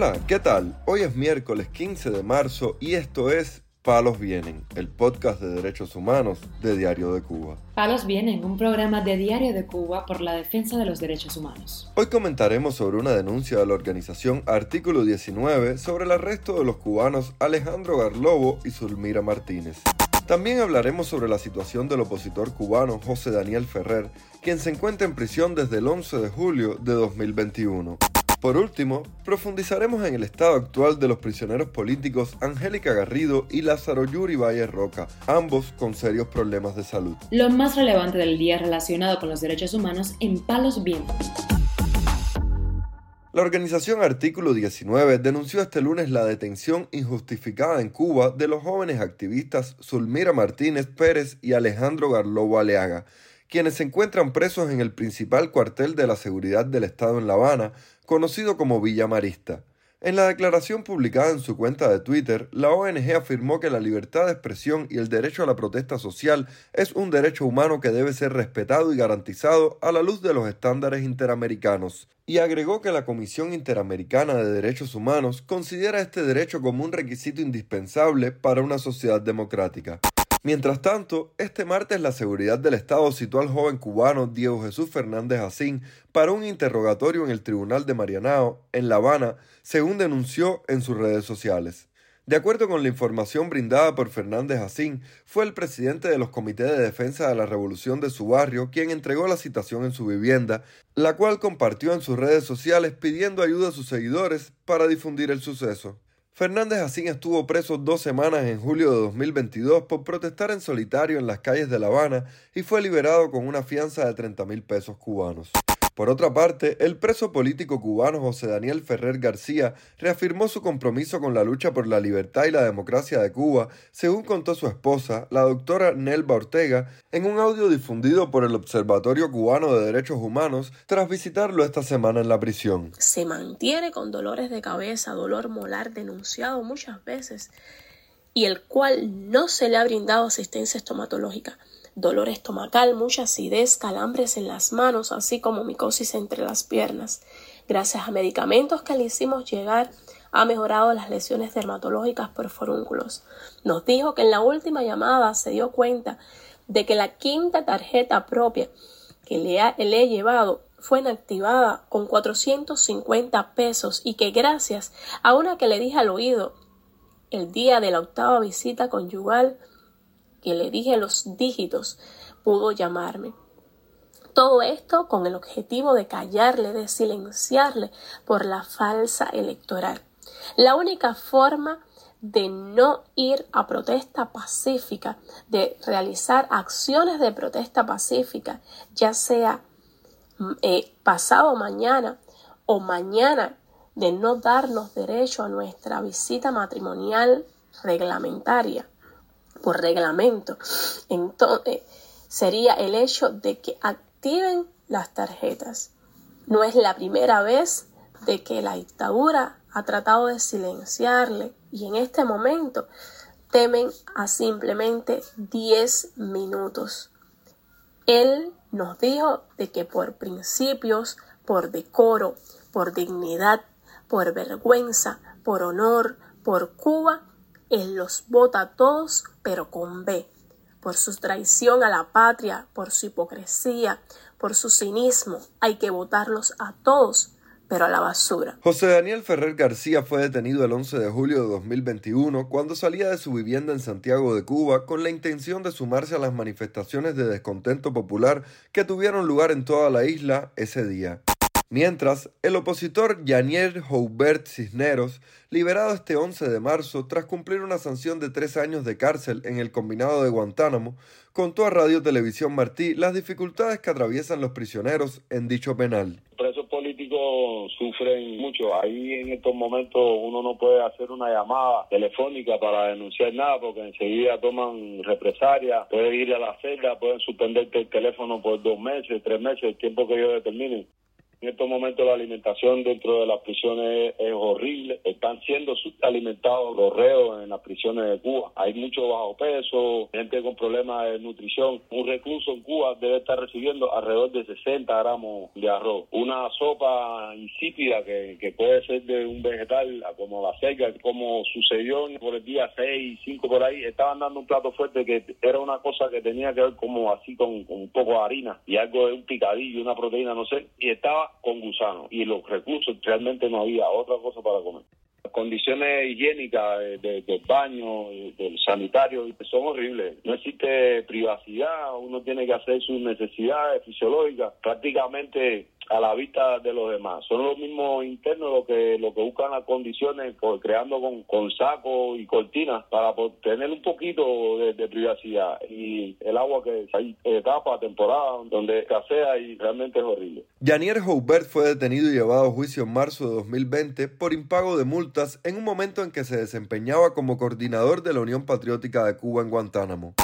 Hola, ¿qué tal? Hoy es miércoles 15 de marzo y esto es Palos Vienen, el podcast de derechos humanos de Diario de Cuba. Palos Vienen, un programa de Diario de Cuba por la defensa de los derechos humanos. Hoy comentaremos sobre una denuncia de la organización Artículo 19 sobre el arresto de los cubanos Alejandro Garlobo y Zulmira Martínez. También hablaremos sobre la situación del opositor cubano José Daniel Ferrer, quien se encuentra en prisión desde el 11 de julio de 2021. Por último, profundizaremos en el estado actual de los prisioneros políticos Angélica Garrido y Lázaro Yuri Valle Roca, ambos con serios problemas de salud. Lo más relevante del día relacionado con los derechos humanos en Palos Vientos. La organización Artículo 19 denunció este lunes la detención injustificada en Cuba de los jóvenes activistas Zulmira Martínez Pérez y Alejandro Garlobo Aleaga, quienes se encuentran presos en el principal cuartel de la seguridad del Estado en La Habana, conocido como Villa Marista. En la declaración publicada en su cuenta de Twitter, la ONG afirmó que la libertad de expresión y el derecho a la protesta social es un derecho humano que debe ser respetado y garantizado a la luz de los estándares interamericanos, y agregó que la Comisión Interamericana de Derechos Humanos considera este derecho como un requisito indispensable para una sociedad democrática. Mientras tanto, este martes la seguridad del Estado citó al joven cubano Diego Jesús Fernández Asín para un interrogatorio en el Tribunal de Marianao, en La Habana, según denunció en sus redes sociales. De acuerdo con la información brindada por Fernández Asín, fue el presidente de los comités de defensa de la revolución de su barrio quien entregó la citación en su vivienda, la cual compartió en sus redes sociales pidiendo ayuda a sus seguidores para difundir el suceso. Fernández Asín estuvo preso dos semanas en julio de 2022 por protestar en solitario en las calles de La Habana y fue liberado con una fianza de 30 mil pesos cubanos. Por otra parte, el preso político cubano José Daniel Ferrer García reafirmó su compromiso con la lucha por la libertad y la democracia de Cuba, según contó su esposa, la doctora Nelva Ortega, en un audio difundido por el Observatorio Cubano de Derechos Humanos tras visitarlo esta semana en la prisión. Se mantiene con dolores de cabeza, dolor molar denunciado muchas veces y el cual no se le ha brindado asistencia estomatológica dolor estomacal, mucha acidez, calambres en las manos, así como micosis entre las piernas. Gracias a medicamentos que le hicimos llegar, ha mejorado las lesiones dermatológicas por forúnculos. Nos dijo que en la última llamada se dio cuenta de que la quinta tarjeta propia que le, le he llevado fue inactivada con 450 pesos y que gracias a una que le dije al oído el día de la octava visita conyugal que le dije los dígitos, pudo llamarme. Todo esto con el objetivo de callarle, de silenciarle por la falsa electoral. La única forma de no ir a protesta pacífica, de realizar acciones de protesta pacífica, ya sea mm, eh, pasado mañana o mañana, de no darnos derecho a nuestra visita matrimonial reglamentaria por reglamento. Entonces, sería el hecho de que activen las tarjetas. No es la primera vez de que la dictadura ha tratado de silenciarle y en este momento temen a simplemente 10 minutos. Él nos dijo de que por principios, por decoro, por dignidad, por vergüenza, por honor, por Cuba, él los vota a todos, pero con B, por su traición a la patria, por su hipocresía, por su cinismo. Hay que votarlos a todos, pero a la basura. José Daniel Ferrer García fue detenido el 11 de julio de 2021 cuando salía de su vivienda en Santiago de Cuba con la intención de sumarse a las manifestaciones de descontento popular que tuvieron lugar en toda la isla ese día. Mientras, el opositor Janier Joubert Cisneros, liberado este 11 de marzo tras cumplir una sanción de tres años de cárcel en el combinado de Guantánamo, contó a Radio Televisión Martí las dificultades que atraviesan los prisioneros en dicho penal. Presos políticos sufren mucho. Ahí en estos momentos uno no puede hacer una llamada telefónica para denunciar nada porque enseguida toman represalias, puede ir a la celda, pueden suspenderte el teléfono por dos meses, tres meses, el tiempo que ellos determinen. En estos momentos la alimentación dentro de las prisiones es, horrible. Están siendo alimentados los reos en las prisiones de Cuba. Hay mucho bajo peso, gente con problemas de nutrición. Un recluso en Cuba debe estar recibiendo alrededor de 60 gramos de arroz. Una sopa insípida que, que puede ser de un vegetal como la selga, como sucedió por el día 6, 5 por ahí. Estaban dando un plato fuerte que era una cosa que tenía que ver como así con, con un poco de harina y algo de un picadillo, una proteína, no sé. Y estaba con gusano y los recursos realmente no había otra cosa para comer. Condiciones higiénicas del baño, del sanitario, son horribles. No existe privacidad, uno tiene que hacer sus necesidades fisiológicas. Prácticamente a la vista de los demás. Son los mismos internos los que lo que buscan las condiciones, creando con, sacos y cortinas para tener un poquito de, privacidad. Y el agua que hay etapa, temporada, donde escasea y realmente es horrible. Janier Joubert fue detenido y llevado a juicio en marzo de 2020 por impago de en un momento en que se desempeñaba como coordinador de la Unión Patriótica de Cuba en Guantánamo.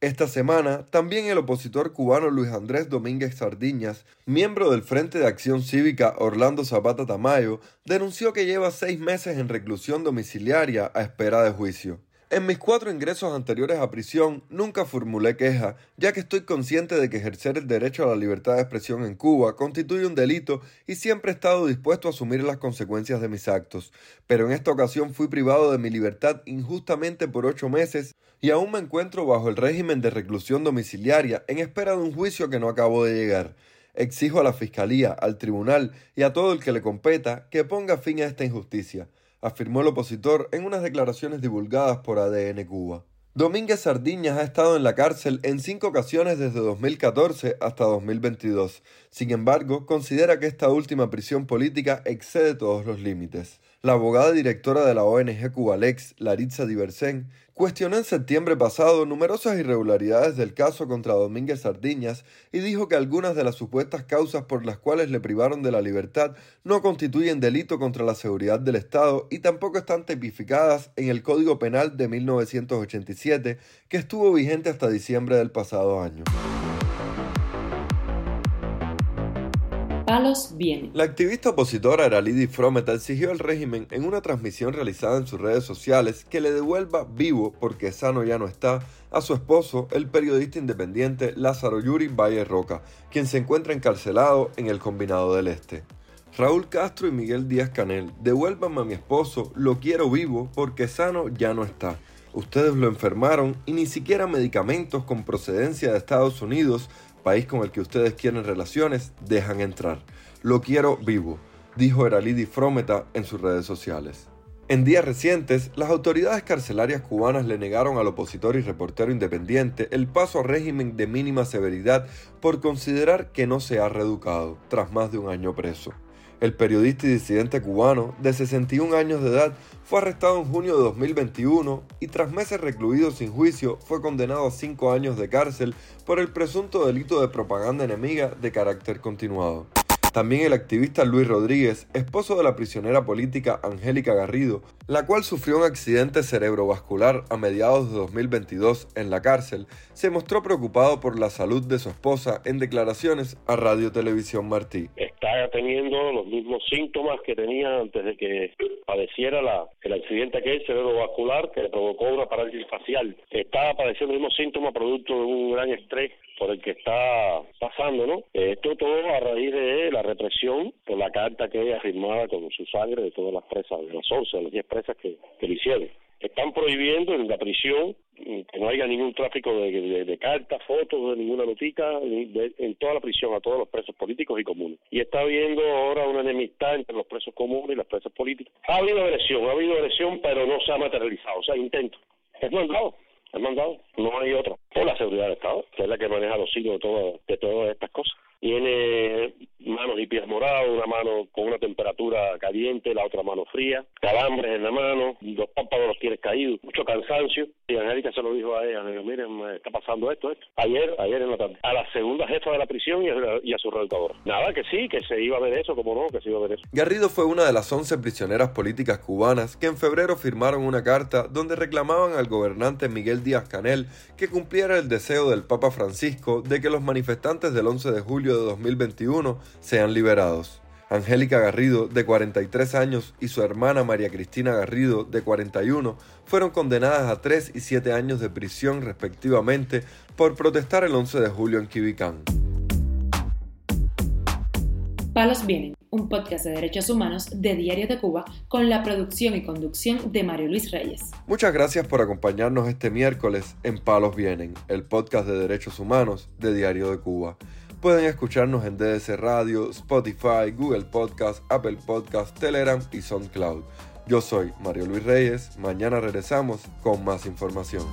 Esta semana, también el opositor cubano Luis Andrés Domínguez Sardiñas, miembro del Frente de Acción Cívica Orlando Zapata Tamayo, denunció que lleva seis meses en reclusión domiciliaria a espera de juicio. En mis cuatro ingresos anteriores a prisión nunca formulé queja, ya que estoy consciente de que ejercer el derecho a la libertad de expresión en Cuba constituye un delito y siempre he estado dispuesto a asumir las consecuencias de mis actos. Pero en esta ocasión fui privado de mi libertad injustamente por ocho meses y aún me encuentro bajo el régimen de reclusión domiciliaria en espera de un juicio que no acabo de llegar. Exijo a la Fiscalía, al Tribunal y a todo el que le competa que ponga fin a esta injusticia afirmó el opositor en unas declaraciones divulgadas por ADN Cuba. Domínguez Sardiñas ha estado en la cárcel en cinco ocasiones desde 2014 hasta 2022. Sin embargo, considera que esta última prisión política excede todos los límites. La abogada directora de la ONG Cubalex, Laritza Diversen, cuestionó en septiembre pasado numerosas irregularidades del caso contra Domínguez Sardiñas y dijo que algunas de las supuestas causas por las cuales le privaron de la libertad no constituyen delito contra la seguridad del Estado y tampoco están tipificadas en el Código Penal de 1987 que estuvo vigente hasta diciembre del pasado año. La activista opositora Aralidi Frometa exigió al régimen en una transmisión realizada en sus redes sociales que le devuelva vivo, porque sano ya no está, a su esposo, el periodista independiente Lázaro Yuri Valle Roca, quien se encuentra encarcelado en el Combinado del Este. Raúl Castro y Miguel Díaz Canel, devuélvanme a mi esposo, lo quiero vivo porque sano ya no está. Ustedes lo enfermaron y ni siquiera medicamentos con procedencia de Estados Unidos país con el que ustedes quieren relaciones, dejan entrar. Lo quiero vivo, dijo Eralidi Frometa en sus redes sociales. En días recientes, las autoridades carcelarias cubanas le negaron al opositor y reportero independiente el paso a régimen de mínima severidad por considerar que no se ha reeducado tras más de un año preso. El periodista y disidente cubano, de 61 años de edad, fue arrestado en junio de 2021 y tras meses recluido sin juicio fue condenado a cinco años de cárcel por el presunto delito de propaganda enemiga de carácter continuado. También el activista Luis Rodríguez, esposo de la prisionera política Angélica Garrido, la cual sufrió un accidente cerebrovascular a mediados de 2022 en la cárcel, se mostró preocupado por la salud de su esposa en declaraciones a Radio Televisión Martí. Está teniendo los mismos síntomas que tenía antes de que padeciera la, el accidente aquel cerebrovascular que le provocó una parálisis facial. Está padeciendo los mismos síntomas producto de un gran estrés por el que está pasando, ¿no? Esto todo a raíz de la represión por la carta que ella firmaba con su sangre de todas las presas, de las 11, de las 10 presas que, que le hicieron. Están prohibiendo en la prisión que no haya ningún tráfico de, cartas, fotos, de ninguna notica, en toda la prisión, a todos los presos políticos y comunes. Y está habiendo ahora una enemistad entre los presos comunes y las presas políticas. Ha habido agresión, ha habido agresión, pero no se ha materializado, o sea, intento. Es mandado, es mandado, no hay otra. Por la seguridad del Estado, que es la que maneja los hilos de, de todas estas cosas tiene pies morados, una mano con una temperatura caliente, la otra mano fría, calambres en la mano, los párpados los tiene caídos, mucho cansancio. Y Angélica se lo dijo a ella, miren, me está pasando esto, esto. Ayer, ayer en la tarde, a la segunda jefa de la prisión y a, su redactor. Nada, que sí, que se iba a ver eso, como no, que se iba a ver eso. Garrido fue una de las 11 prisioneras políticas cubanas que en febrero firmaron una carta donde reclamaban al gobernante Miguel Díaz Canel que cumpliera el deseo del Papa Francisco de que los manifestantes del 11 de julio de 2021 sean liberados. Angélica Garrido, de 43 años, y su hermana María Cristina Garrido, de 41, fueron condenadas a 3 y 7 años de prisión respectivamente por protestar el 11 de julio en Quibicán. Palos Vienen, un podcast de derechos humanos de Diario de Cuba con la producción y conducción de Mario Luis Reyes. Muchas gracias por acompañarnos este miércoles en Palos Vienen, el podcast de derechos humanos de Diario de Cuba. Pueden escucharnos en DDC Radio, Spotify, Google Podcast, Apple Podcast, Telegram y SoundCloud. Yo soy Mario Luis Reyes. Mañana regresamos con más información.